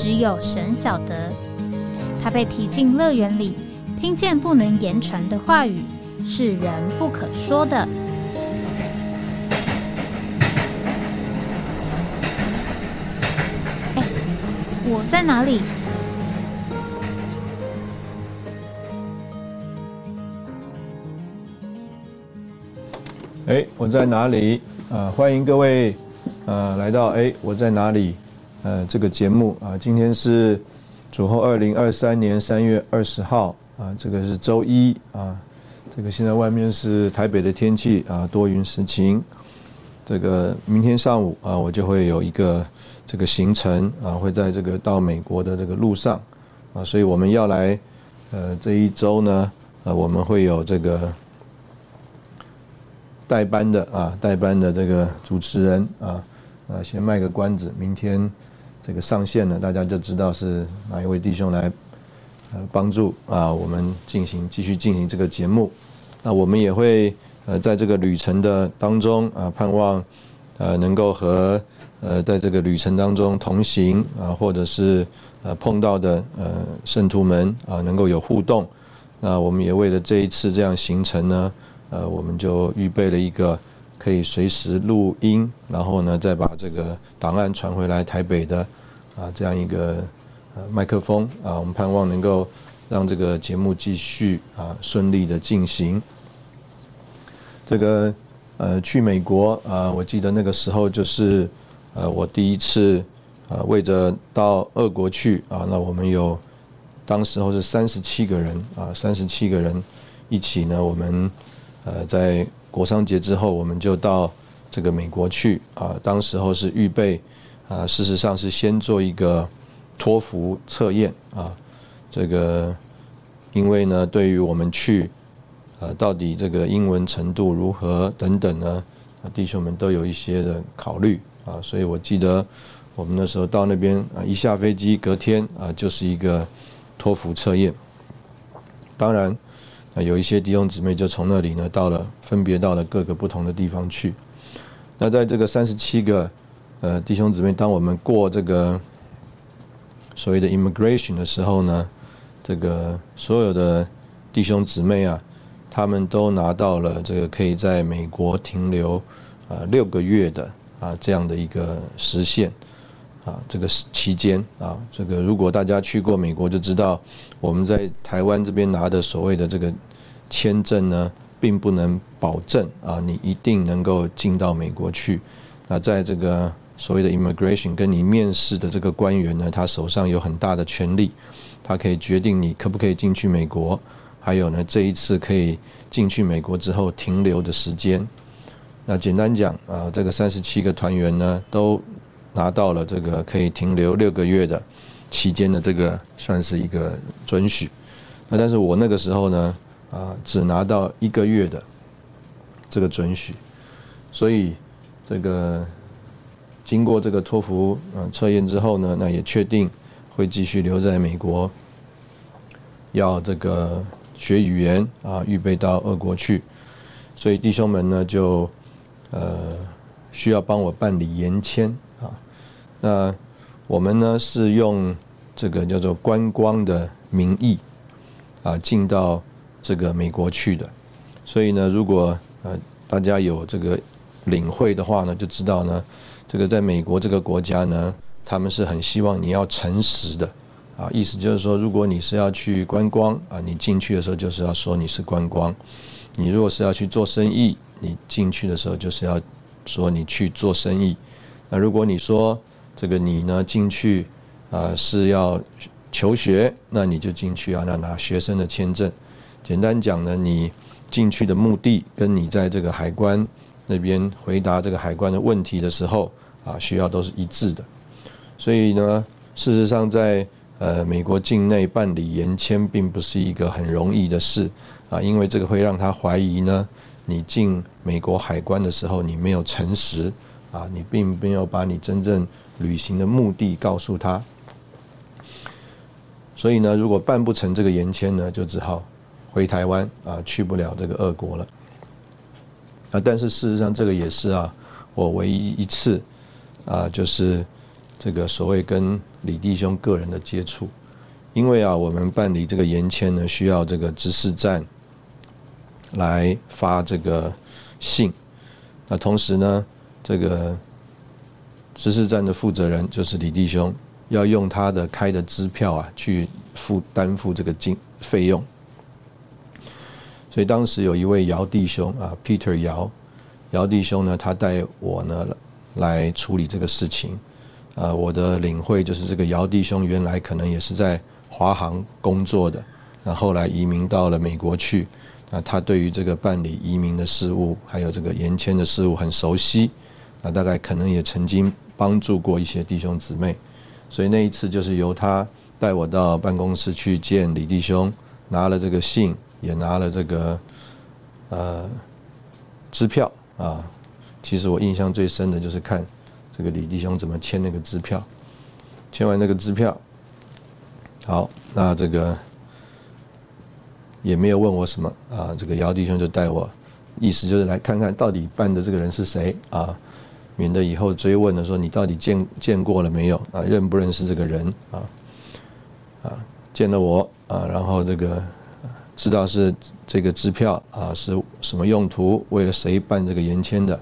只有神晓得，他被提进乐园里，听见不能言传的话语，是人不可说的。哎，我在哪里？哎，我在哪里？啊，欢迎各位，呃，来到哎，我在哪里？呃，这个节目啊，今天是主后二零二三年三月二十号啊，这个是周一啊，这个现在外面是台北的天气啊，多云时晴。这个明天上午啊，我就会有一个这个行程啊，会在这个到美国的这个路上啊，所以我们要来呃这一周呢，呃，我们会有这个代班的啊，代班的这个主持人啊，啊，先卖个关子，明天。这个上线呢，大家就知道是哪一位弟兄来呃帮助啊，我们进行继续进行这个节目。那我们也会呃在这个旅程的当中啊，盼望呃能够和呃在这个旅程当中同行啊，或者是呃碰到的呃圣徒们啊，能够有互动。那我们也为了这一次这样行程呢，呃，我们就预备了一个。可以随时录音，然后呢，再把这个档案传回来台北的啊，这样一个呃麦克风啊，我们盼望能够让这个节目继续啊顺利的进行。这个呃去美国啊，我记得那个时候就是呃我第一次啊为着到俄国去啊，那我们有当时候是三十七个人啊，三十七个人一起呢，我们呃在。国商节之后，我们就到这个美国去啊。当时候是预备啊，事实上是先做一个托福测验啊。这个因为呢，对于我们去啊，到底这个英文程度如何等等呢，弟兄们都有一些的考虑啊。所以我记得我们那时候到那边啊，一下飞机隔天啊，就是一个托福测验。当然。有一些弟兄姊妹就从那里呢，到了分别到了各个不同的地方去。那在这个三十七个呃弟兄姊妹，当我们过这个所谓的 immigration 的时候呢，这个所有的弟兄姊妹啊，他们都拿到了这个可以在美国停留啊六个月的啊这样的一个实现啊这个期间啊，这个如果大家去过美国就知道，我们在台湾这边拿的所谓的这个。签证呢，并不能保证啊，你一定能够进到美国去。那在这个所谓的 immigration 跟你面试的这个官员呢，他手上有很大的权力，他可以决定你可不可以进去美国。还有呢，这一次可以进去美国之后停留的时间。那简单讲啊，这个三十七个团员呢，都拿到了这个可以停留六个月的期间的这个算是一个准许。那但是我那个时候呢。啊，只拿到一个月的这个准许，所以这个经过这个托福呃测验之后呢，那也确定会继续留在美国，要这个学语言啊，预备到俄国去，所以弟兄们呢就呃需要帮我办理延签啊，那我们呢是用这个叫做观光的名义啊进到。这个美国去的，所以呢，如果呃大家有这个领会的话呢，就知道呢，这个在美国这个国家呢，他们是很希望你要诚实的啊，意思就是说，如果你是要去观光啊，你进去的时候就是要说你是观光；你如果是要去做生意，你进去的时候就是要说你去做生意。那如果你说这个你呢进去啊是要求学，那你就进去啊，那拿学生的签证。简单讲呢，你进去的目的跟你在这个海关那边回答这个海关的问题的时候啊，需要都是一致的。所以呢，事实上在呃，美国境内办理延签并不是一个很容易的事啊，因为这个会让他怀疑呢，你进美国海关的时候你没有诚实啊，你并没有把你真正旅行的目的告诉他，所以呢，如果办不成这个延签呢，就只好回台湾啊，去不了这个俄国了啊。但是事实上，这个也是啊，我唯一一次啊，就是这个所谓跟。李弟兄个人的接触，因为啊，我们办理这个延签呢，需要这个执事站来发这个信。那同时呢，这个执事站的负责人就是李弟兄，要用他的开的支票啊，去付担负这个金费用。所以当时有一位姚弟兄啊，Peter 姚，姚弟兄呢，他带我呢来处理这个事情。呃，我的领会就是这个姚弟兄原来可能也是在华航工作的，那后来移民到了美国去，那他对于这个办理移民的事务，还有这个延签的事务很熟悉，那大概可能也曾经帮助过一些弟兄姊妹，所以那一次就是由他带我到办公室去见李弟兄，拿了这个信，也拿了这个呃支票啊，其实我印象最深的就是看。这个李弟兄怎么签那个支票？签完那个支票，好，那这个也没有问我什么啊。这个姚弟兄就带我，意思就是来看看到底办的这个人是谁啊，免得以后追问的说你到底见见过了没有啊，认不认识这个人啊？啊，见了我啊，然后这个知道是这个支票啊是什么用途，为了谁办这个延签的？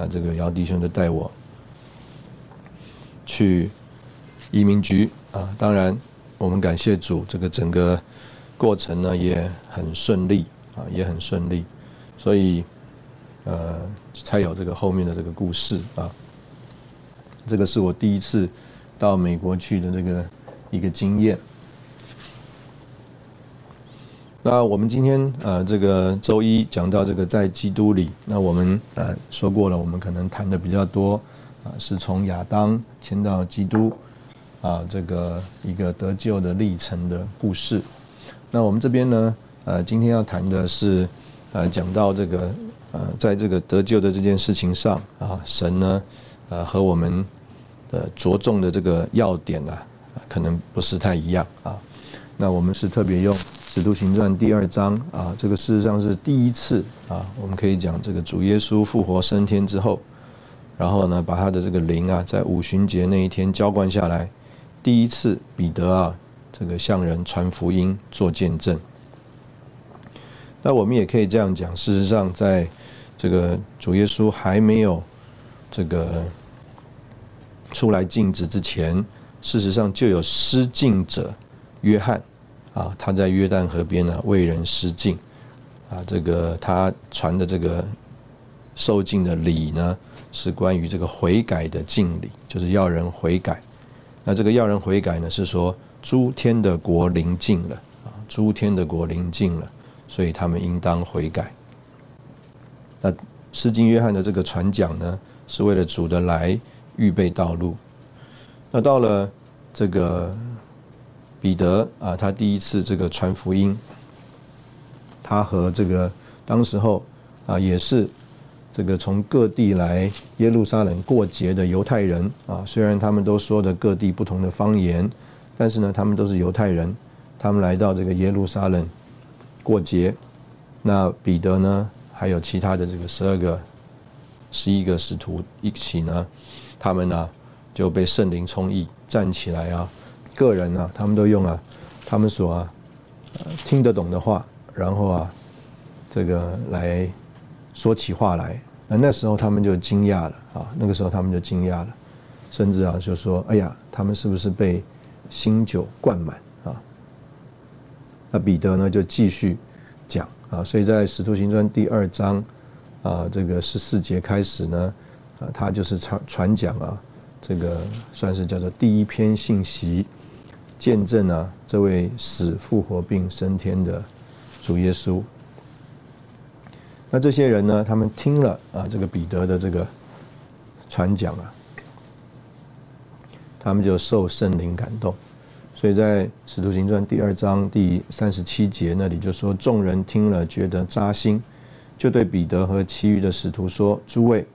那这个姚弟兄就带我。去移民局啊，当然我们感谢主，这个整个过程呢也很顺利啊，也很顺利，所以呃才有这个后面的这个故事啊。这个是我第一次到美国去的这个一个经验。那我们今天呃这个周一讲到这个在基督里，那我们呃说过了，我们可能谈的比较多。啊，是从亚当迁到基督，啊，这个一个得救的历程的故事。那我们这边呢，呃，今天要谈的是，呃，讲到这个，呃，在这个得救的这件事情上，啊，神呢，呃，和我们的着重的这个要点呢，可能不是太一样啊。那我们是特别用《使徒行传》第二章啊，这个事实上是第一次啊，我们可以讲这个主耶稣复活升天之后。然后呢，把他的这个灵啊，在五旬节那一天浇灌下来，第一次彼得啊，这个向人传福音做见证。那我们也可以这样讲，事实上，在这个主耶稣还没有这个出来禁止之前，事实上就有施浸者约翰啊，他在约旦河边呢为人施浸啊，这个他传的这个受浸的礼呢。是关于这个悔改的敬礼，就是要人悔改。那这个要人悔改呢，是说诸天的国临近了啊，诸天的国临近了，所以他们应当悔改。那施经约翰的这个传讲呢，是为了主的来预备道路。那到了这个彼得啊，他第一次这个传福音，他和这个当时候啊也是。这个从各地来耶路撒冷过节的犹太人啊，虽然他们都说的各地不同的方言，但是呢，他们都是犹太人。他们来到这个耶路撒冷过节，那彼得呢，还有其他的这个十二个、十一个使徒一起呢，他们呢就被圣灵充溢，站起来啊，个人啊，他们都用了他们所啊听得懂的话，然后啊，这个来。说起话来，那那时候他们就惊讶了啊！那个时候他们就惊讶了，甚至啊就说：“哎呀，他们是不是被新酒灌满啊？”那彼得呢就继续讲啊，所以在《使徒行传》第二章啊这个十四节开始呢啊，他就是传传讲啊，这个算是叫做第一篇信息，见证啊这位死复活并升天的主耶稣。那这些人呢？他们听了啊，这个彼得的这个传讲啊，他们就受圣灵感动，所以在使徒行传第二章第三十七节那里就说，众人听了觉得扎心，就对彼得和其余的使徒说：“诸位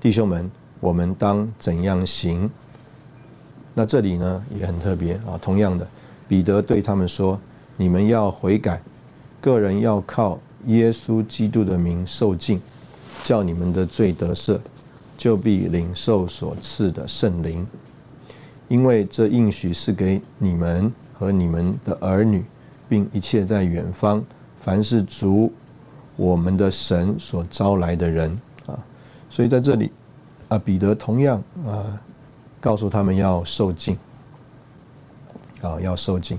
弟兄们，我们当怎样行？”那这里呢也很特别啊。同样的，彼得对他们说：“你们要悔改，个人要靠耶稣基督的名受敬，叫你们的罪得赦，就必领受所赐的圣灵。”因为这应许是给你们和你们的儿女，并一切在远方，凡是主我们的神所招来的人啊。所以在这里啊，彼得同样啊，告诉他们要受敬啊，要受敬，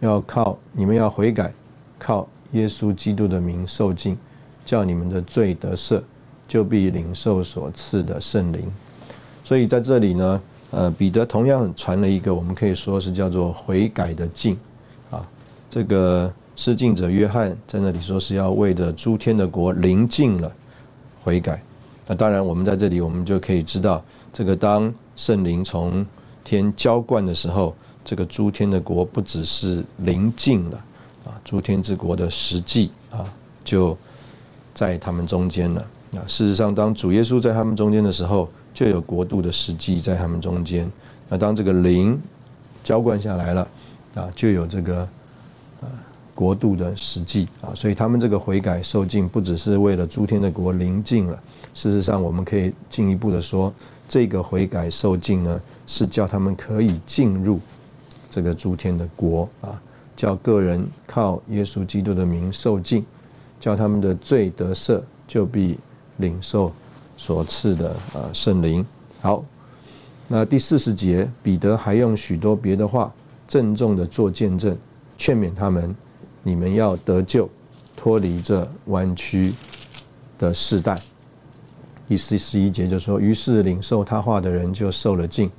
要靠你们要悔改，靠耶稣基督的名受敬，叫你们的罪得赦，就必领受所赐的圣灵。所以在这里呢。呃，彼得同样传了一个，我们可以说是叫做悔改的敬，啊，这个施敬者约翰在那里说是要为着诸天的国临近了悔改。那当然，我们在这里我们就可以知道，这个当圣灵从天浇灌的时候，这个诸天的国不只是临近了，啊，诸天之国的实际啊就在他们中间了。啊，事实上，当主耶稣在他们中间的时候。就有国度的实际在他们中间。那当这个灵浇灌下来了，啊，就有这个呃国度的实际啊。所以他们这个悔改受尽，不只是为了诸天的国临近了。事实上，我们可以进一步的说，这个悔改受尽呢，是叫他们可以进入这个诸天的国啊，叫个人靠耶稣基督的名受尽，叫他们的罪得赦，就必领受。所赐的啊圣灵，好，那第四十节，彼得还用许多别的话郑重的做见证，劝勉他们：你们要得救，脱离这弯曲的世代。第四十一节就说：于是领受他话的人就受了敬，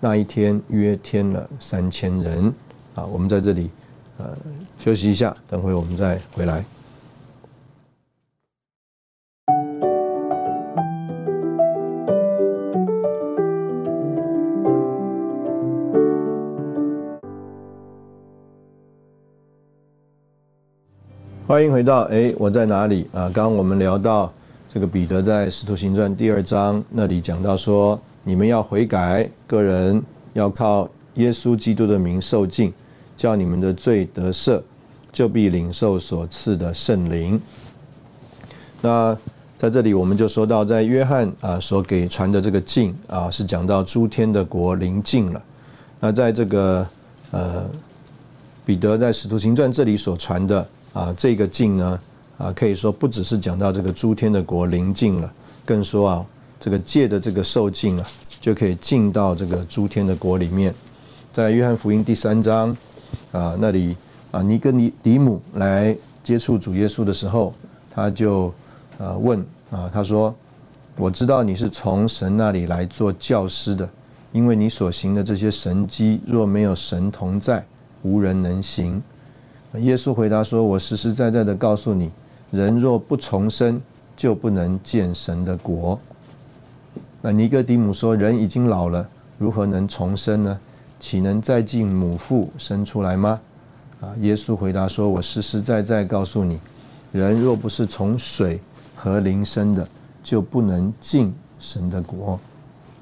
那一天约添了三千人。啊，我们在这里呃休息一下，等会我们再回来。欢迎回到哎，我在哪里啊？刚刚我们聊到这个彼得在使徒行传第二章那里讲到说，你们要悔改，个人要靠耶稣基督的名受敬，叫你们的罪得赦，就必领受所赐的圣灵。那在这里我们就说到，在约翰啊所给传的这个敬啊，是讲到诸天的国临近了。那在这个呃彼得在使徒行传这里所传的。啊，这个敬呢，啊，可以说不只是讲到这个诸天的国临近了，更说啊，这个借着这个受境啊，就可以进到这个诸天的国里面。在约翰福音第三章啊那里啊，尼哥尼迪姆来接触主耶稣的时候，他就啊问啊，他说：“我知道你是从神那里来做教师的，因为你所行的这些神迹，若没有神同在，无人能行。”耶稣回答说：“我实实在在的告诉你，人若不重生，就不能见神的国。”那尼哥底母说：“人已经老了，如何能重生呢？岂能再进母腹生出来吗？”啊，耶稣回答说：“我实实在在告诉你，人若不是从水和灵生的，就不能进神的国。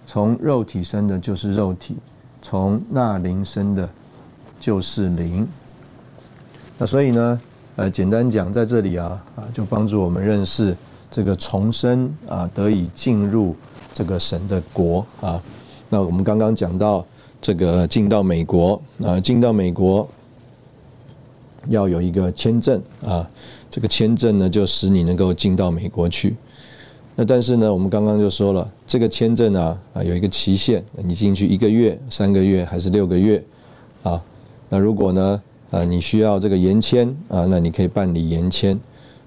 从肉体生的，就是肉体；从那灵生的，就是灵。”那所以呢，呃，简单讲，在这里啊，啊，就帮助我们认识这个重生啊，得以进入这个神的国啊。那我们刚刚讲到这个进到美国啊，进到美国要有一个签证啊，这个签证呢，就使你能够进到美国去。那但是呢，我们刚刚就说了，这个签证啊，啊，有一个期限，你进去一个月、三个月还是六个月啊？那如果呢？啊，你需要这个延签啊，那你可以办理延签。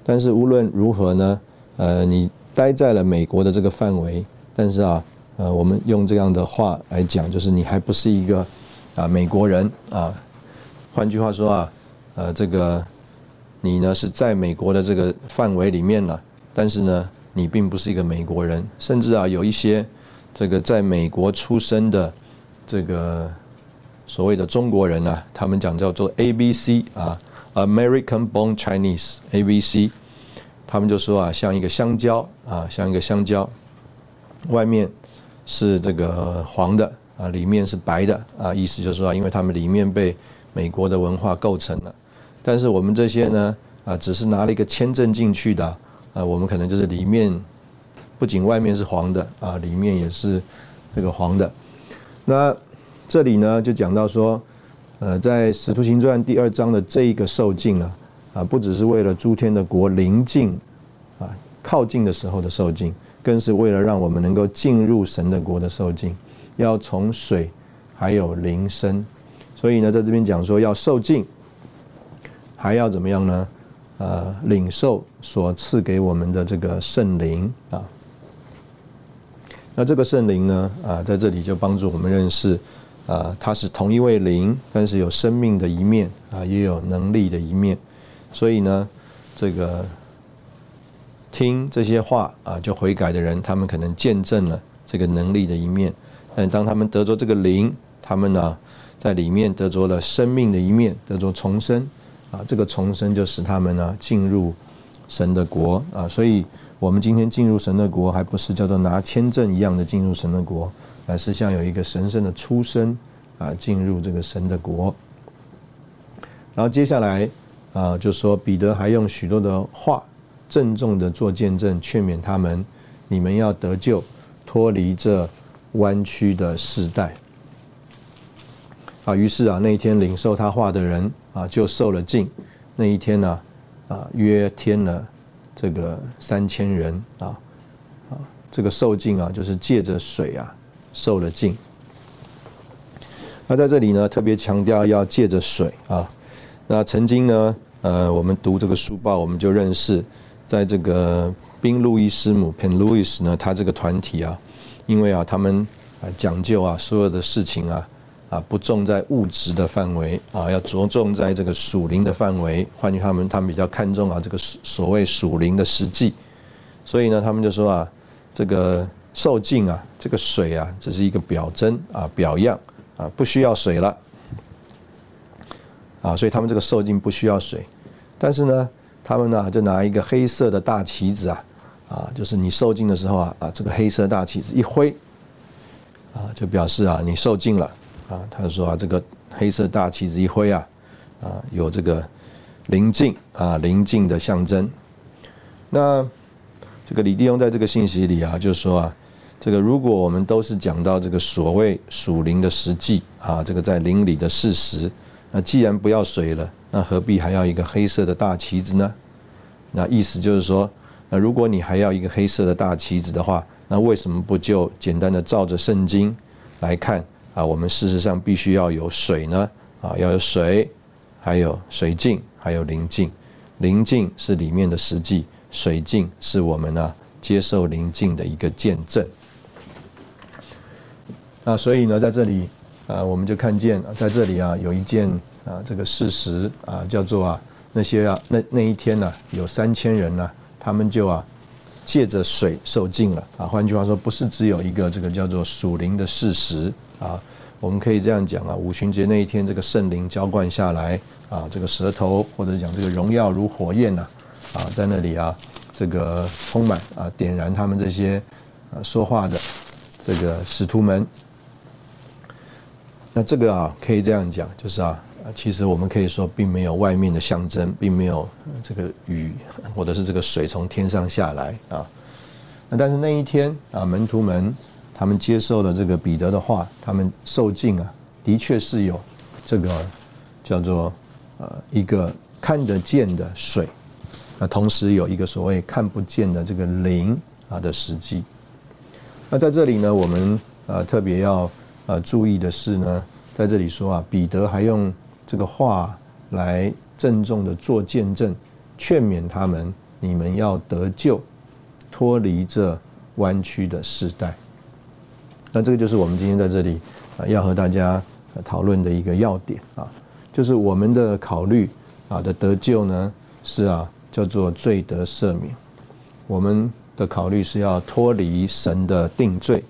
但是无论如何呢，呃，你待在了美国的这个范围，但是啊，呃，我们用这样的话来讲，就是你还不是一个啊美国人啊。换句话说啊，呃，这个你呢是在美国的这个范围里面了，但是呢，你并不是一个美国人，甚至啊，有一些这个在美国出生的这个所谓的中国人啊，他们讲叫做 A B C 啊，American Born Chinese A B C，他们就说啊，像一个香蕉啊，像一个香蕉，外面是这个黄的啊，里面是白的啊，意思就是说啊，因为他们里面被美国的文化构成了，但是我们这些呢啊，只是拿了一个签证进去的啊，我们可能就是里面不仅外面是黄的啊，里面也是这个黄的。那这里呢就讲到说，呃，在《使徒行传》第二章的这一个受尽啊，啊，不只是为了诸天的国临近啊靠近的时候的受尽，更是为了让我们能够进入神的国的受尽，要从水还有灵生。所以呢，在这边讲说要受尽，还要怎么样呢？呃，领受所赐给我们的这个圣灵啊。那这个圣灵呢，啊，在这里就帮助我们认识，啊，它是同一位灵，但是有生命的一面啊，也有能力的一面。所以呢，这个听这些话啊，就悔改的人，他们可能见证了这个能力的一面。但当他们得着这个灵，他们呢？在里面得着了生命的一面，得着重生，啊，这个重生就使他们呢进入神的国啊，所以我们今天进入神的国，还不是叫做拿签证一样的进入神的国，乃是像有一个神圣的出生啊，进入这个神的国。然后接下来啊，就说彼得还用许多的话郑重的做见证，劝勉他们：你们要得救，脱离这弯曲的时代。啊，于是啊，那一天领受他话的人啊，就受了禁。那一天呢，啊，约添了这个三千人啊，啊，这个受禁啊，就是借着水啊，受了禁。那在这里呢，特别强调要借着水啊。那曾经呢，呃，我们读这个书报，我们就认识，在这个宾路易斯姆 （Pen Luis） 呢，他这个团体啊，因为啊，他们啊讲究啊，所有的事情啊。啊，不重在物质的范围啊，要着重在这个属灵的范围。换句话们他们比较看重啊，这个所谓属灵的实际。所以呢，他们就说啊，这个受尽啊，这个水啊，只是一个表征啊，表样啊，不需要水了。啊，所以他们这个受尽不需要水。但是呢，他们呢就拿一个黑色的大旗子啊，啊，就是你受尽的时候啊，啊，这个黑色大旗子一挥，啊，就表示啊，你受尽了。啊，他说啊，这个黑色大旗子一挥啊，啊，有这个临近啊临近的象征。那这个李弟兄在这个信息里啊，就说啊，这个如果我们都是讲到这个所谓属灵的实际啊，这个在灵里的事实，那既然不要水了，那何必还要一个黑色的大旗子呢？那意思就是说，那如果你还要一个黑色的大旗子的话，那为什么不就简单的照着圣经来看？啊，我们事实上必须要有水呢，啊，要有水，还有水镜，还有灵镜。灵镜是里面的实际，水镜是我们呢接受灵镜的一个见证。那所以呢，在这里啊，我们就看见在这里啊，有一件啊这个事实啊，叫做啊那些啊那那一天呢，有三千人呢，他们就啊借着水受尽了啊。换句话说，不是只有一个这个叫做属灵的事实。啊，我们可以这样讲啊，五旬节那一天，这个圣灵浇灌下来啊，这个舌头或者讲这个荣耀如火焰呐，啊，在那里啊，这个充满啊，点燃他们这些啊说话的这个使徒们。那这个啊，可以这样讲，就是啊，其实我们可以说，并没有外面的象征，并没有这个雨或者是这个水从天上下来啊。那但是那一天啊，门徒们。他们接受了这个彼得的话，他们受尽啊，的确是有这个叫做呃一个看得见的水，那同时有一个所谓看不见的这个灵啊的实际。那在这里呢，我们呃特别要呃注意的是呢，在这里说啊，彼得还用这个话来郑重的做见证，劝勉他们：你们要得救，脱离这弯曲的世代。那这个就是我们今天在这里啊要和大家讨论的一个要点啊，就是我们的考虑啊的得救呢是啊叫做罪得赦免，我们的考虑是要脱离神的定罪，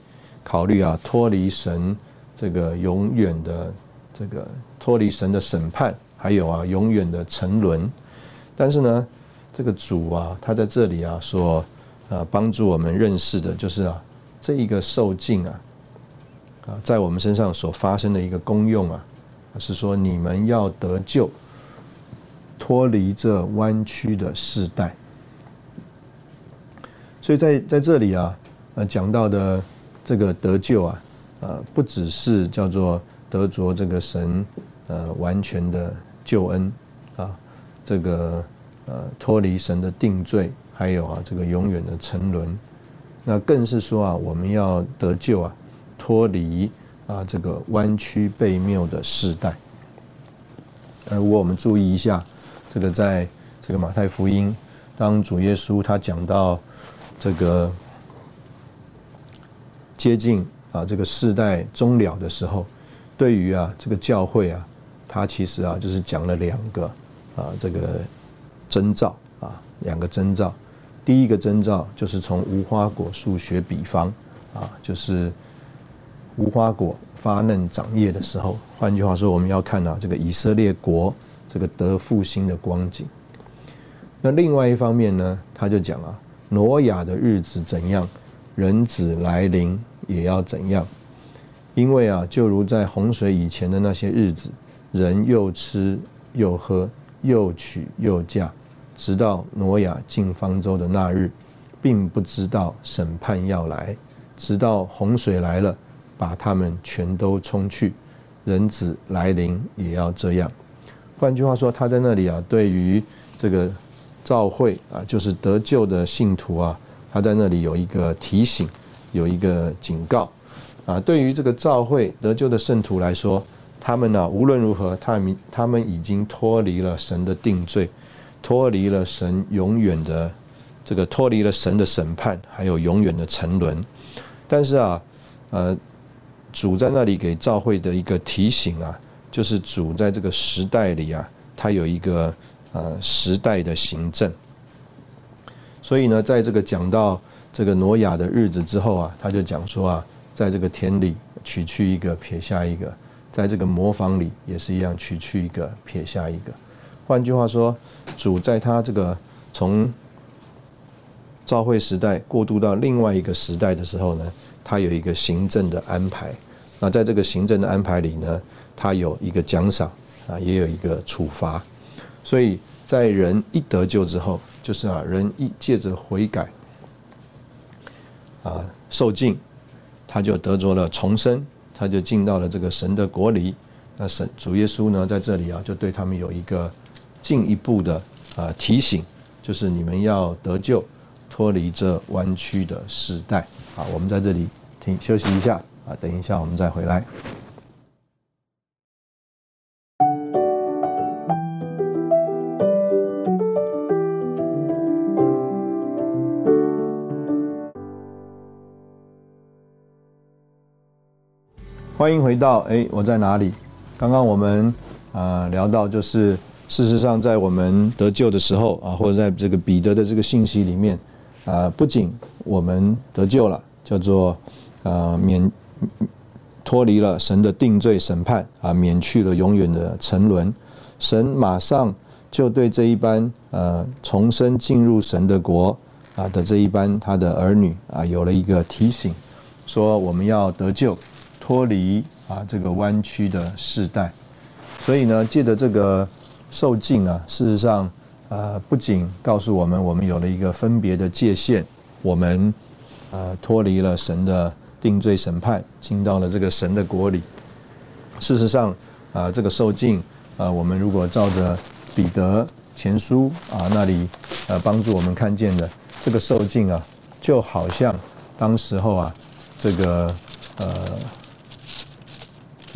考虑啊脱离神这个永远的这个脱离神的审判，还有啊永远的沉沦。但是呢，这个主啊，他在这里啊，说啊帮助我们认识的就是啊这一个受尽啊啊在我们身上所发生的一个功用啊，是说你们要得救，脱离这弯曲的世代。所以在在这里啊，呃讲到的这个得救啊，呃不只是叫做得着这个神呃完全的救恩啊，这个呃脱离神的定罪，还有啊这个永远的沉沦，那更是说啊我们要得救啊，脱离啊这个弯曲悖谬的世代。而如果我们注意一下，这个在这个马太福音，当主耶稣他讲到。这个接近啊，这个世代终了的时候，对于啊这个教会啊，他其实啊就是讲了两个啊这个征兆啊两个征兆。第一个征兆就是从无花果树学比方啊，就是无花果发嫩长叶的时候。换句话说，我们要看啊这个以色列国这个得复兴的光景。那另外一方面呢，他就讲啊。挪亚的日子怎样，人子来临也要怎样。因为啊，就如在洪水以前的那些日子，人又吃又喝，又娶又嫁，直到挪亚进方舟的那日，并不知道审判要来，直到洪水来了，把他们全都冲去。人子来临也要这样。换句话说，他在那里啊，对于这个。召会啊，就是得救的信徒啊，他在那里有一个提醒，有一个警告啊。对于这个召会得救的圣徒来说，他们呢，无论如何，他们他们已经脱离了神的定罪，脱离了神永远的这个脱离了神的审判，还有永远的沉沦。但是啊，呃，主在那里给召会的一个提醒啊，就是主在这个时代里啊，他有一个。呃，时代的行政，所以呢，在这个讲到这个挪亚的日子之后啊，他就讲说啊，在这个田里取去一个，撇下一个；在这个磨坊里也是一样，取去一个，撇下一个。换句话说，主在他这个从召会时代过渡到另外一个时代的时候呢，他有一个行政的安排。那在这个行政的安排里呢，他有一个奖赏啊，也有一个处罚。所以在人一得救之后，就是啊，人一借着悔改，啊，受尽，他就得着了重生，他就进到了这个神的国里。那神主耶稣呢，在这里啊，就对他们有一个进一步的啊提醒，就是你们要得救，脱离这弯曲的时代。啊，我们在这里停休息一下啊，等一下我们再回来。欢迎回到哎，我在哪里？刚刚我们啊聊到，就是事实上，在我们得救的时候啊，或者在这个彼得的这个信息里面啊，不仅我们得救了，叫做啊免脱离了神的定罪审判啊，免去了永远的沉沦，神马上就对这一班呃重生进入神的国啊的这一班他的儿女啊有了一个提醒，说我们要得救。脱离啊这个弯曲的世代，所以呢，借着这个受尽啊，事实上，呃，不仅告诉我们，我们有了一个分别的界限，我们呃脱离了神的定罪审判，进到了这个神的国里。事实上，啊，这个受尽啊，我们如果照着彼得前书啊那里呃帮助我们看见的这个受尽啊，就好像当时候啊，这个呃。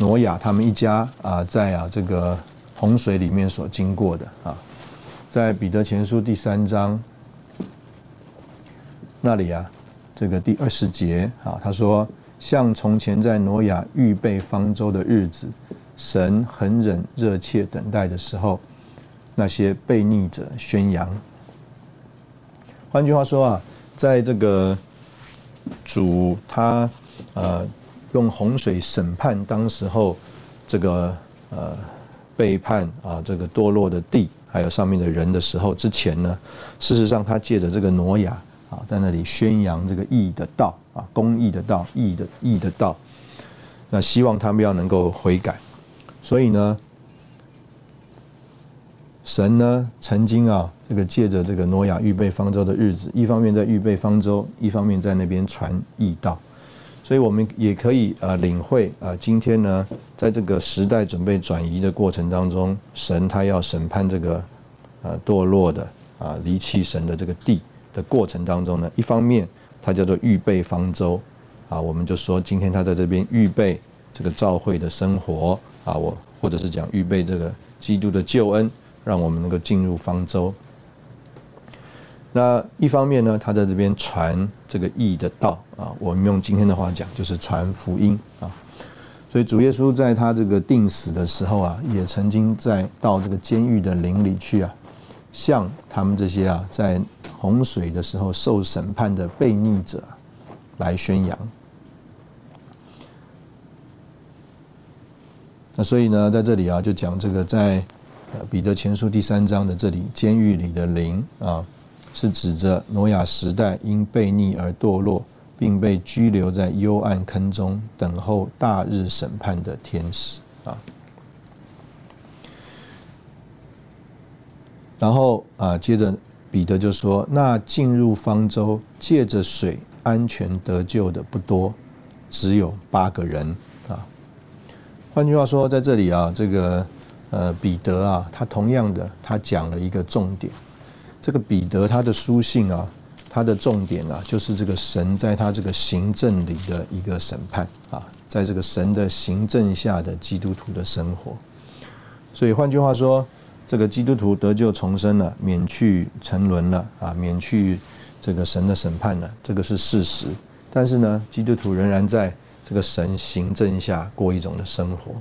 挪亚他们一家啊，在啊这个洪水里面所经过的啊，在彼得前书第三章那里啊，这个第二十节啊，他说：像从前在挪亚预备方舟的日子，神恒忍热切等待的时候，那些悖逆者宣扬。换句话说啊，在这个主他呃。用洪水审判当时候这个呃背叛啊这个堕落的地，还有上面的人的时候之前呢，事实上他借着这个挪亚啊，在那里宣扬这个义的道啊，公义的道，义的义的道，那希望他们要能够悔改，所以呢。神呢，曾经啊，这个借着这个挪亚预备方舟的日子，一方面在预备方舟，一方面在那边传义道，所以我们也可以呃领会啊，今天呢，在这个时代准备转移的过程当中，神他要审判这个呃堕落的啊离弃神的这个地的过程当中呢，一方面他叫做预备方舟啊，我们就说今天他在这边预备这个教会的生活啊，我或者是讲预备这个基督的救恩。让我们能够进入方舟。那一方面呢，他在这边传这个义的道啊，我们用今天的话讲，就是传福音啊。所以主耶稣在他这个定死的时候啊，也曾经在到这个监狱的林里去啊，向他们这些啊在洪水的时候受审判的悖逆者来宣扬。那所以呢，在这里啊，就讲这个在。彼得前书第三章的这里，监狱里的灵啊，是指着挪亚时代因悖逆而堕落，并被拘留在幽暗坑中，等候大日审判的天使啊。然后啊，接着彼得就说：“那进入方舟，借着水安全得救的不多，只有八个人啊。”换句话说，在这里啊，这个。呃，彼得啊，他同样的，他讲了一个重点。这个彼得他的书信啊，他的重点啊，就是这个神在他这个行政里的一个审判啊，在这个神的行政下的基督徒的生活。所以换句话说，这个基督徒得救重生了，免去沉沦了啊，免去这个神的审判了，这个是事实。但是呢，基督徒仍然在这个神行政下过一种的生活。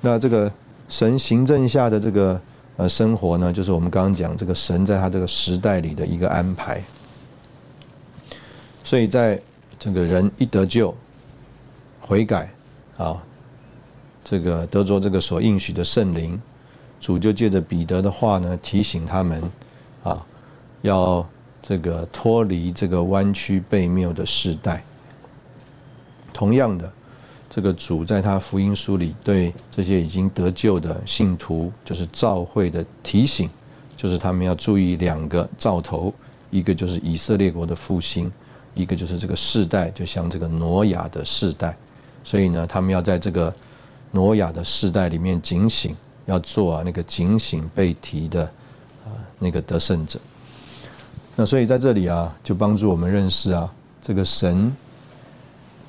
那这个。神行政下的这个呃生活呢，就是我们刚刚讲这个神在他这个时代里的一个安排。所以在这个人一得救、悔改啊，这个得着这个所应许的圣灵，主就借着彼得的话呢，提醒他们啊，要这个脱离这个弯曲背谬的时代。同样的。这个主在他福音书里对这些已经得救的信徒，就是召会的提醒，就是他们要注意两个兆头，一个就是以色列国的复兴，一个就是这个世代，就像这个挪亚的世代。所以呢，他们要在这个挪亚的世代里面警醒，要做啊那个警醒被提的啊那个得胜者。那所以在这里啊，就帮助我们认识啊这个神。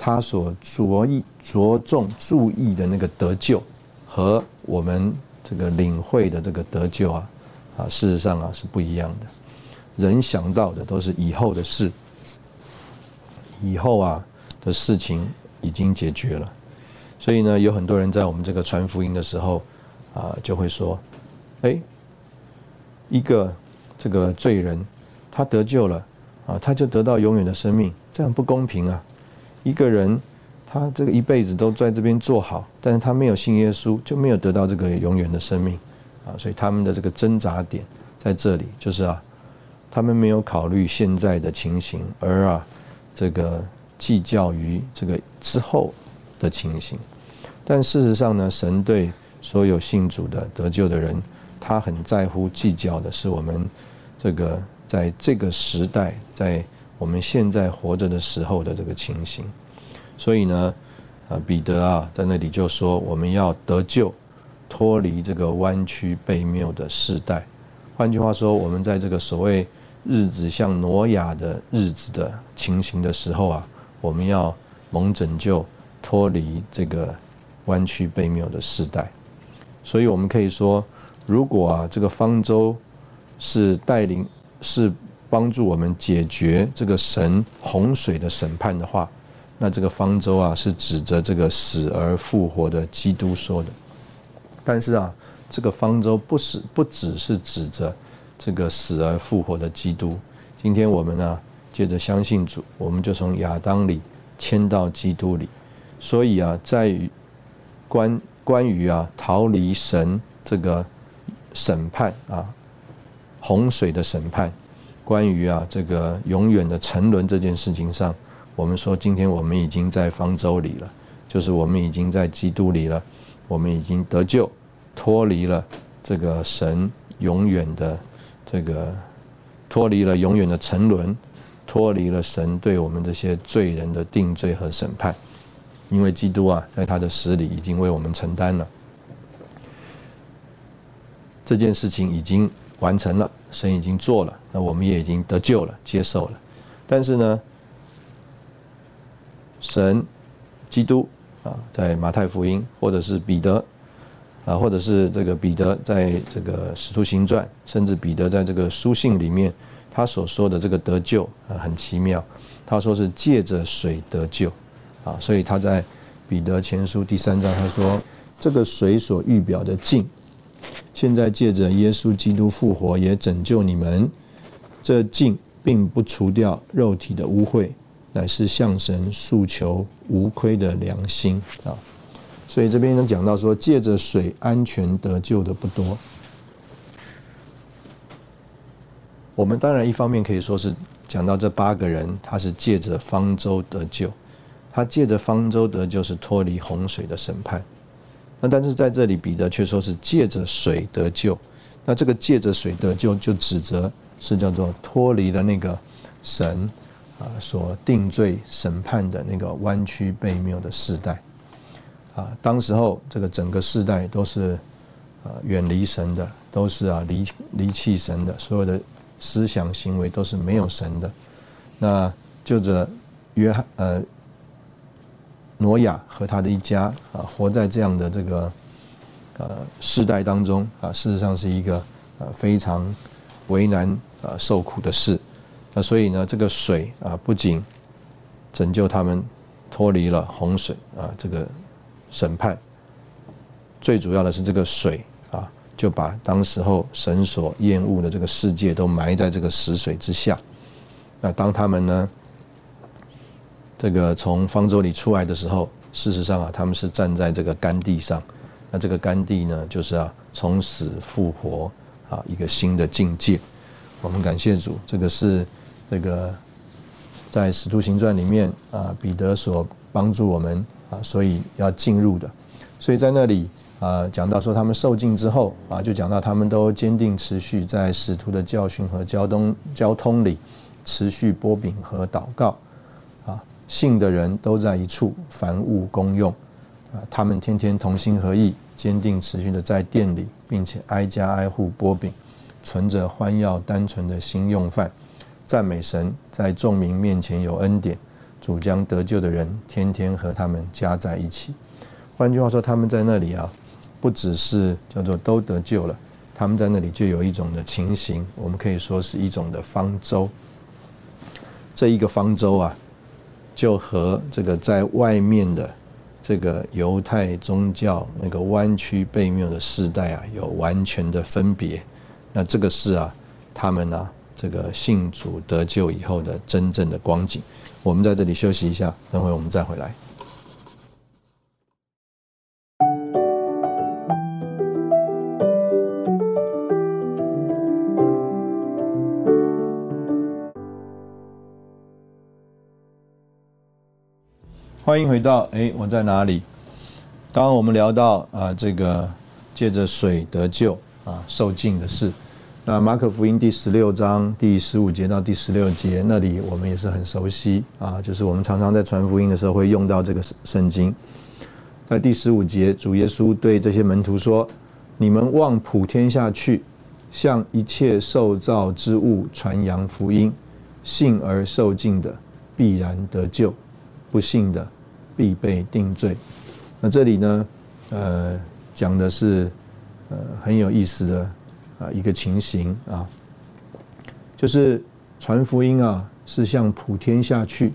他所着意着重注意的那个得救，和我们这个领会的这个得救啊，啊，事实上啊是不一样的。人想到的都是以后的事，以后啊的事情已经解决了。所以呢，有很多人在我们这个传福音的时候啊，就会说：“哎，一个这个罪人，他得救了啊，他就得到永远的生命，这样不公平啊！”一个人，他这个一辈子都在这边做好，但是他没有信耶稣，就没有得到这个永远的生命，啊，所以他们的这个挣扎点在这里，就是啊，他们没有考虑现在的情形，而啊，这个计较于这个之后的情形。但事实上呢，神对所有信主的得救的人，他很在乎计较的是我们这个在这个时代在。我们现在活着的时候的这个情形，所以呢，啊，彼得啊，在那里就说，我们要得救，脱离这个弯曲背谬的世代。换句话说，我们在这个所谓日子像挪亚的日子的情形的时候啊，我们要蒙拯救，脱离这个弯曲背谬的世代。所以我们可以说，如果啊，这个方舟是带领是。帮助我们解决这个神洪水的审判的话，那这个方舟啊是指着这个死而复活的基督说的。但是啊，这个方舟不是不只是指着这个死而复活的基督。今天我们呢，接着相信主，我们就从亚当里迁到基督里。所以啊，在于关关于啊逃离神这个审判啊洪水的审判，关于啊这个永远的沉沦这件事情上，我们说今天我们已经在方舟里了，就是我们已经在基督里了，我们已经得救，脱离了这个神永远的这个脱离了永远的沉沦，脱离了神对我们这些罪人的定罪和审判。因为基督啊，在他的死里已经为我们承担了这件事情，已经完成了，神已经做了，那我们也已经得救了，接受了。但是呢，神、基督啊，在马太福音，或者是彼得啊，或者是这个彼得在这个使徒行传，甚至彼得在这个书信里面，他所说的这个得救啊，很奇妙。他说是借着水得救。啊，所以他在彼得前书第三章他说，这个水所预表的净，现在借着耶稣基督复活也拯救你们。这镜并不除掉肉体的污秽，乃是向神诉求无亏的良心啊。所以这边能讲到说，借着水安全得救的不多。我们当然一方面可以说是讲到这八个人，他是借着方舟得救。他借着方舟得救是脱离洪水的审判，那但是在这里彼得却说是借着水得救，那这个借着水得救就指责是叫做脱离了那个神啊所定罪审判的那个弯曲背谬的世代啊，当时候这个整个世代都是啊远离神的，都是啊离离弃神的，所有的思想行为都是没有神的，那就着约翰呃。挪亚和他的一家啊，活在这样的这个呃世代当中啊，事实上是一个呃非常为难啊受苦的事。那所以呢，这个水啊，不仅拯救他们脱离了洪水啊这个审判，最主要的是这个水啊，就把当时候神所厌恶的这个世界都埋在这个死水之下。那当他们呢？这个从方舟里出来的时候，事实上啊，他们是站在这个干地上。那这个干地呢，就是啊，从死复活啊，一个新的境界。我们感谢主，这个是这个在使徒行传里面啊，彼得所帮助我们啊，所以要进入的。所以在那里啊，讲到说他们受尽之后啊，就讲到他们都坚定持续在使徒的教训和交通交通里持续波饼和祷告啊。信的人都在一处，凡物公用，啊，他们天天同心合意，坚定持续的在店里，并且挨家挨户播饼，存着欢耀单纯的心用饭，赞美神，在众民面前有恩典，主将得救的人天天和他们加在一起。换句话说，他们在那里啊，不只是叫做都得救了，他们在那里就有一种的情形，我们可以说是一种的方舟。这一个方舟啊。就和这个在外面的这个犹太宗教那个弯曲背谬的时代啊，有完全的分别。那这个是啊，他们呢这个信主得救以后的真正的光景。我们在这里休息一下，等会我们再回来。欢迎回到哎，我在哪里？刚刚我们聊到啊，这个借着水得救啊，受尽的事。那马可福音第十六章第十五节到第十六节那里，我们也是很熟悉啊，就是我们常常在传福音的时候会用到这个圣经。在第十五节，主耶稣对这些门徒说：“你们望普天下去，向一切受造之物传扬福音，信而受尽的，必然得救。”不幸的必被定罪。那这里呢，呃，讲的是呃很有意思的啊一个情形啊，就是传福音啊，是向普天下去，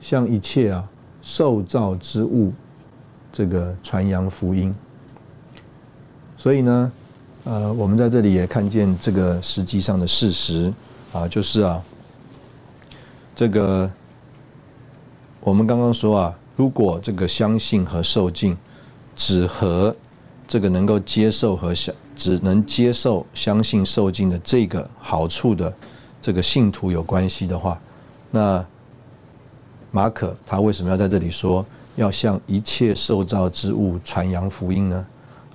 向一切啊受造之物这个传扬福音。所以呢，呃，我们在这里也看见这个实际上的事实啊，就是啊，这个。我们刚刚说啊，如果这个相信和受尽只和这个能够接受和相只能接受相信受尽的这个好处的这个信徒有关系的话，那马可他为什么要在这里说要向一切受造之物传扬福音呢？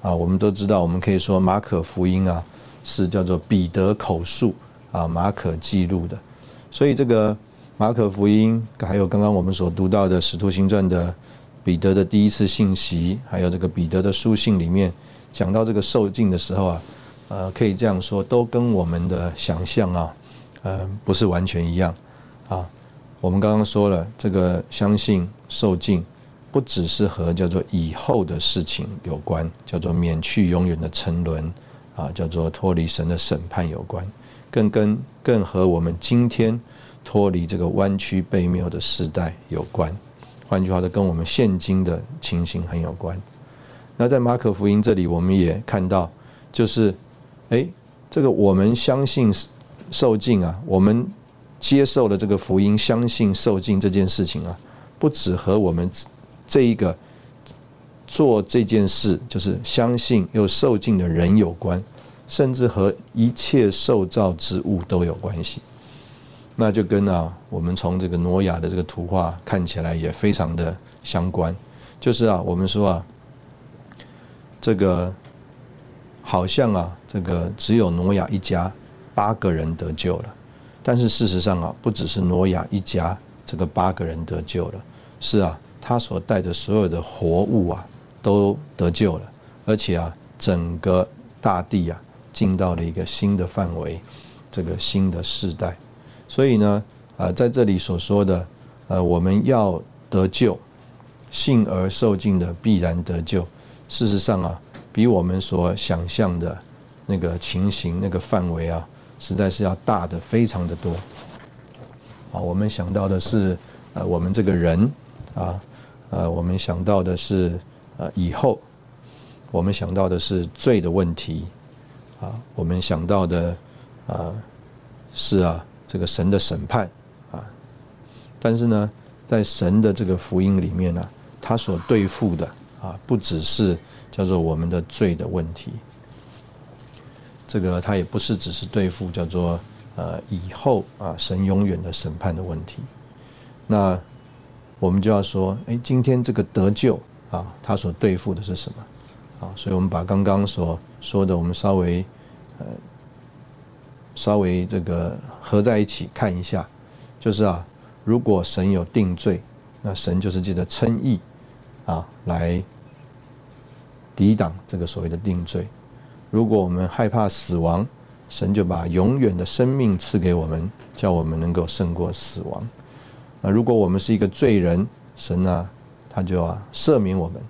啊，我们都知道，我们可以说马可福音啊是叫做彼得口述啊，马可记录的，所以这个马可福音还有刚刚我们所读到的使徒行传的彼得的第一次信息，还有这个彼得的书信里面讲到这个受尽的时候啊，呃，可以这样说，都跟我们的想象啊，呃，不是完全一样啊。我们刚刚说了，这个相信受尽。不只是和叫做以后的事情有关，叫做免去永远的沉沦，啊，叫做脱离神的审判有关，更跟更和我们今天脱离这个弯曲背谬的时代有关。换句话说，跟我们现今的情形很有关。那在马可福音这里，我们也看到，就是，哎，这个我们相信受尽啊，我们接受了这个福音，相信受尽这件事情啊，不只和我们。这一个做这件事，就是相信又受尽的人有关，甚至和一切受造之物都有关系。那就跟啊，我们从这个挪亚的这个图画看起来也非常的相关。就是啊，我们说啊，这个好像啊，这个只有挪亚一家八个人得救了，但是事实上啊，不只是挪亚一家这个八个人得救了，是啊。他所带的所有的活物啊，都得救了，而且啊，整个大地啊，进到了一个新的范围，这个新的世代。所以呢，啊，在这里所说的，呃，我们要得救，信而受尽的必然得救。事实上啊，比我们所想象的那个情形、那个范围啊，实在是要大的非常的多。啊，我们想到的是，呃，我们这个人啊。呃，我们想到的是，呃，以后，我们想到的是罪的问题，啊，我们想到的，啊，是啊，这个神的审判，啊，但是呢，在神的这个福音里面呢，他所对付的啊，不只是叫做我们的罪的问题，这个他也不是只是对付叫做呃以后啊神永远的审判的问题，那。我们就要说，哎，今天这个得救啊，他所对付的是什么？啊，所以我们把刚刚所说的，我们稍微呃稍微这个合在一起看一下，就是啊，如果神有定罪，那神就是记得称义啊来抵挡这个所谓的定罪；如果我们害怕死亡，神就把永远的生命赐给我们，叫我们能够胜过死亡。那如果我们是一个罪人，神呢，他就啊赦免我们。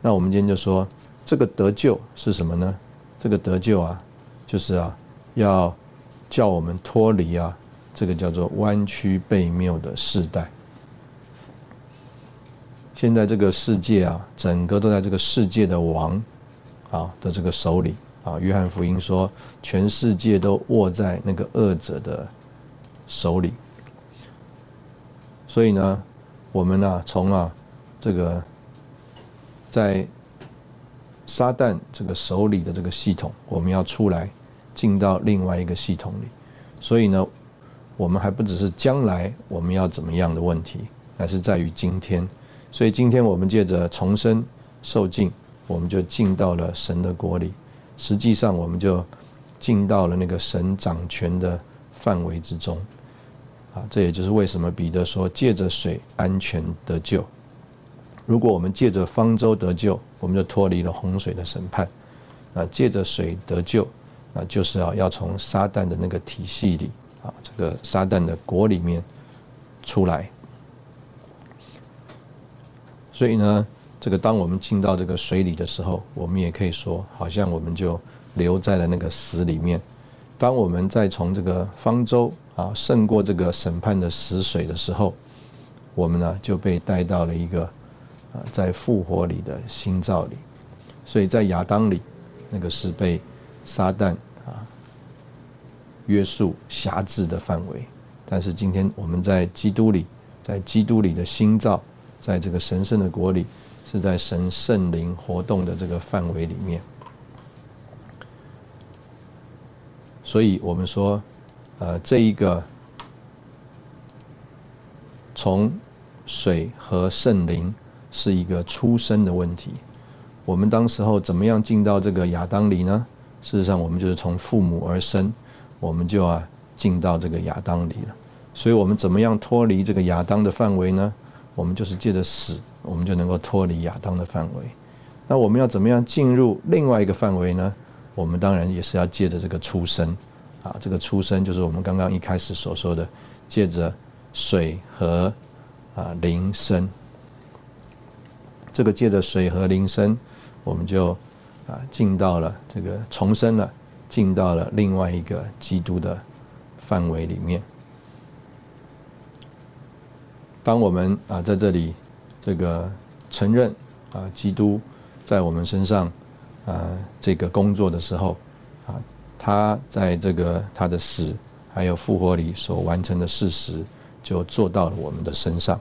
那我们今天就说，这个得救是什么呢？这个得救啊，就是啊，要叫我们脱离啊这个叫做弯曲背谬的世代。现在这个世界啊，整个都在这个世界的王啊的这个手里啊。约翰福音说，全世界都握在那个恶者的手里。所以呢，我们呢，从啊，这个在撒旦这个手里的这个系统，我们要出来，进到另外一个系统里。所以呢，我们还不只是将来我们要怎么样的问题，而是在于今天。所以今天我们借着重生受尽，我们就进到了神的国里。实际上，我们就进到了那个神掌权的范围之中。啊，这也就是为什么彼得说借着水安全得救。如果我们借着方舟得救，我们就脱离了洪水的审判。啊，借着水得救，那就是要要从撒旦的那个体系里啊，这个撒旦的国里面出来。所以呢，这个当我们进到这个水里的时候，我们也可以说，好像我们就留在了那个死里面。当我们再从这个方舟。啊，胜过这个审判的死水的时候，我们呢就被带到了一个啊，在复活里的新造里。所以在亚当里，那个是被撒旦啊约束辖制的范围。但是今天我们在基督里，在基督里的新造，在这个神圣的国里，是在神圣灵活动的这个范围里面。所以我们说，呃，这一个从水和圣灵是一个出生的问题。我们当时候怎么样进到这个亚当里呢？事实上，我们就是从父母而生，我们就啊进到这个亚当里了。所以，我们怎么样脱离这个亚当的范围呢？我们就是借着死，我们就能够脱离亚当的范围。那我们要怎么样进入另外一个范围呢？我们当然也是要借着这个出生，啊，这个出生就是我们刚刚一开始所说的，借着水和啊灵生。这个借着水和灵生，我们就啊进到了这个重生了，进到了另外一个基督的范围里面。当我们啊在这里这个承认啊基督在我们身上。啊，这个工作的时候，啊，他在这个他的死还有复活里所完成的事实，就做到了我们的身上，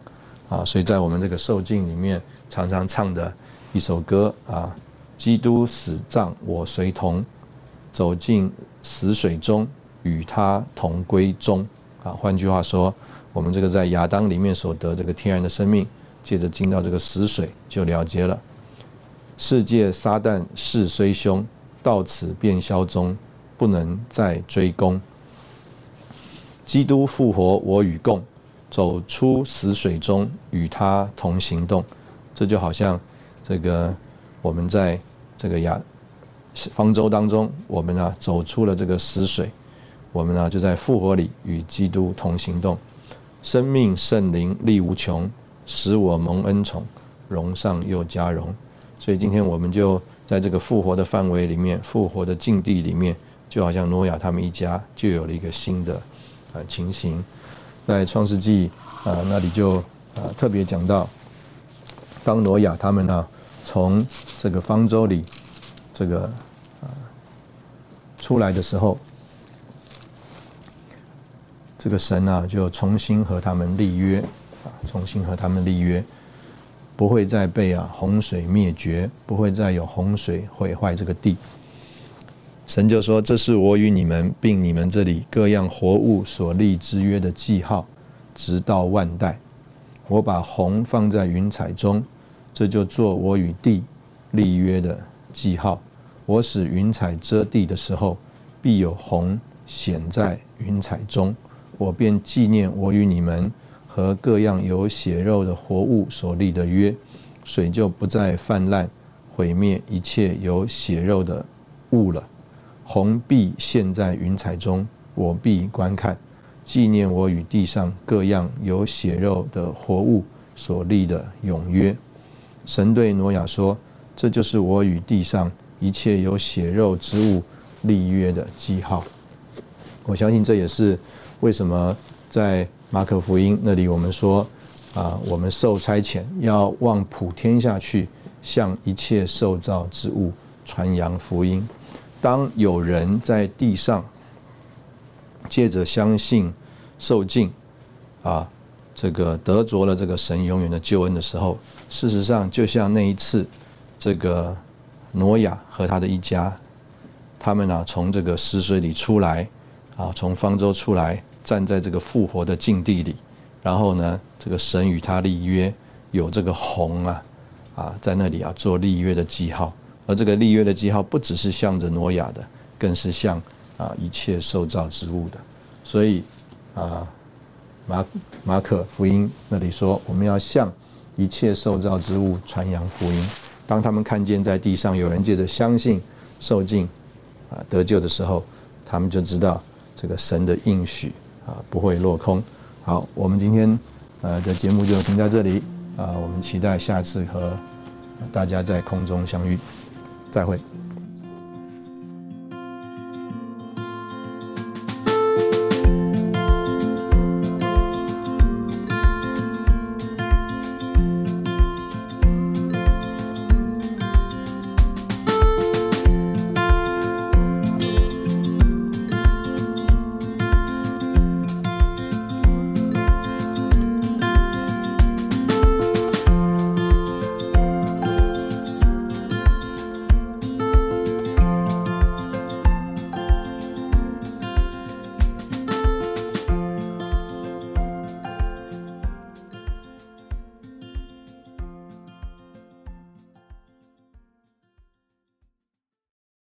啊，所以在我们这个受敬里面常常唱的一首歌啊，基督死葬我随同，走进死水中与他同归终，啊，换句话说，我们这个在亚当里面所得这个天然的生命，借着进到这个死水就了结了。世界撒旦势虽凶，到此便消终，不能再追攻。基督复活，我与共，走出死水中，与他同行动。这就好像这个我们在这个亚方舟当中，我们呢走出了这个死水，我们呢就在复活里与基督同行动。生命圣灵力无穷，使我蒙恩宠，荣上又加荣。所以今天我们就在这个复活的范围里面，复活的境地里面，就好像诺亚他们一家就有了一个新的呃情形。在创世纪啊那里就啊特别讲到，当诺亚他们呢从这个方舟里这个啊出来的时候，这个神啊就重新和他们立约啊，重新和他们立约。不会再被啊洪水灭绝，不会再有洪水毁坏这个地。神就说：“这是我与你们，并你们这里各样活物所立之约的记号，直到万代。我把红放在云彩中，这就做我与地立约的记号。我使云彩遮地的时候，必有红显在云彩中，我便纪念我与你们。”和各样有血肉的活物所立的约，水就不再泛滥，毁灭一切有血肉的物了。红必现在云彩中，我必观看，纪念我与地上各样有血肉的活物所立的永约。神对挪亚说：“这就是我与地上一切有血肉之物立约的记号。”我相信这也是为什么在。马可福音那里，我们说啊，我们受差遣要往普天下去，向一切受造之物传扬福音。当有人在地上借着相信受尽啊，这个得着了这个神永远的救恩的时候，事实上就像那一次，这个挪亚和他的一家，他们呢从这个死水里出来啊，从方舟出来。站在这个复活的境地里，然后呢，这个神与他立约，有这个红啊，啊，在那里啊做立约的记号，而这个立约的记号不只是向着挪亚的，更是向啊一切受造之物的。所以啊，马马可福音那里说，我们要向一切受造之物传扬福音。当他们看见在地上有人借着相信受尽啊得救的时候，他们就知道这个神的应许。啊，不会落空。好，我们今天呃的节目就停在这里啊，我们期待下次和大家在空中相遇，再会。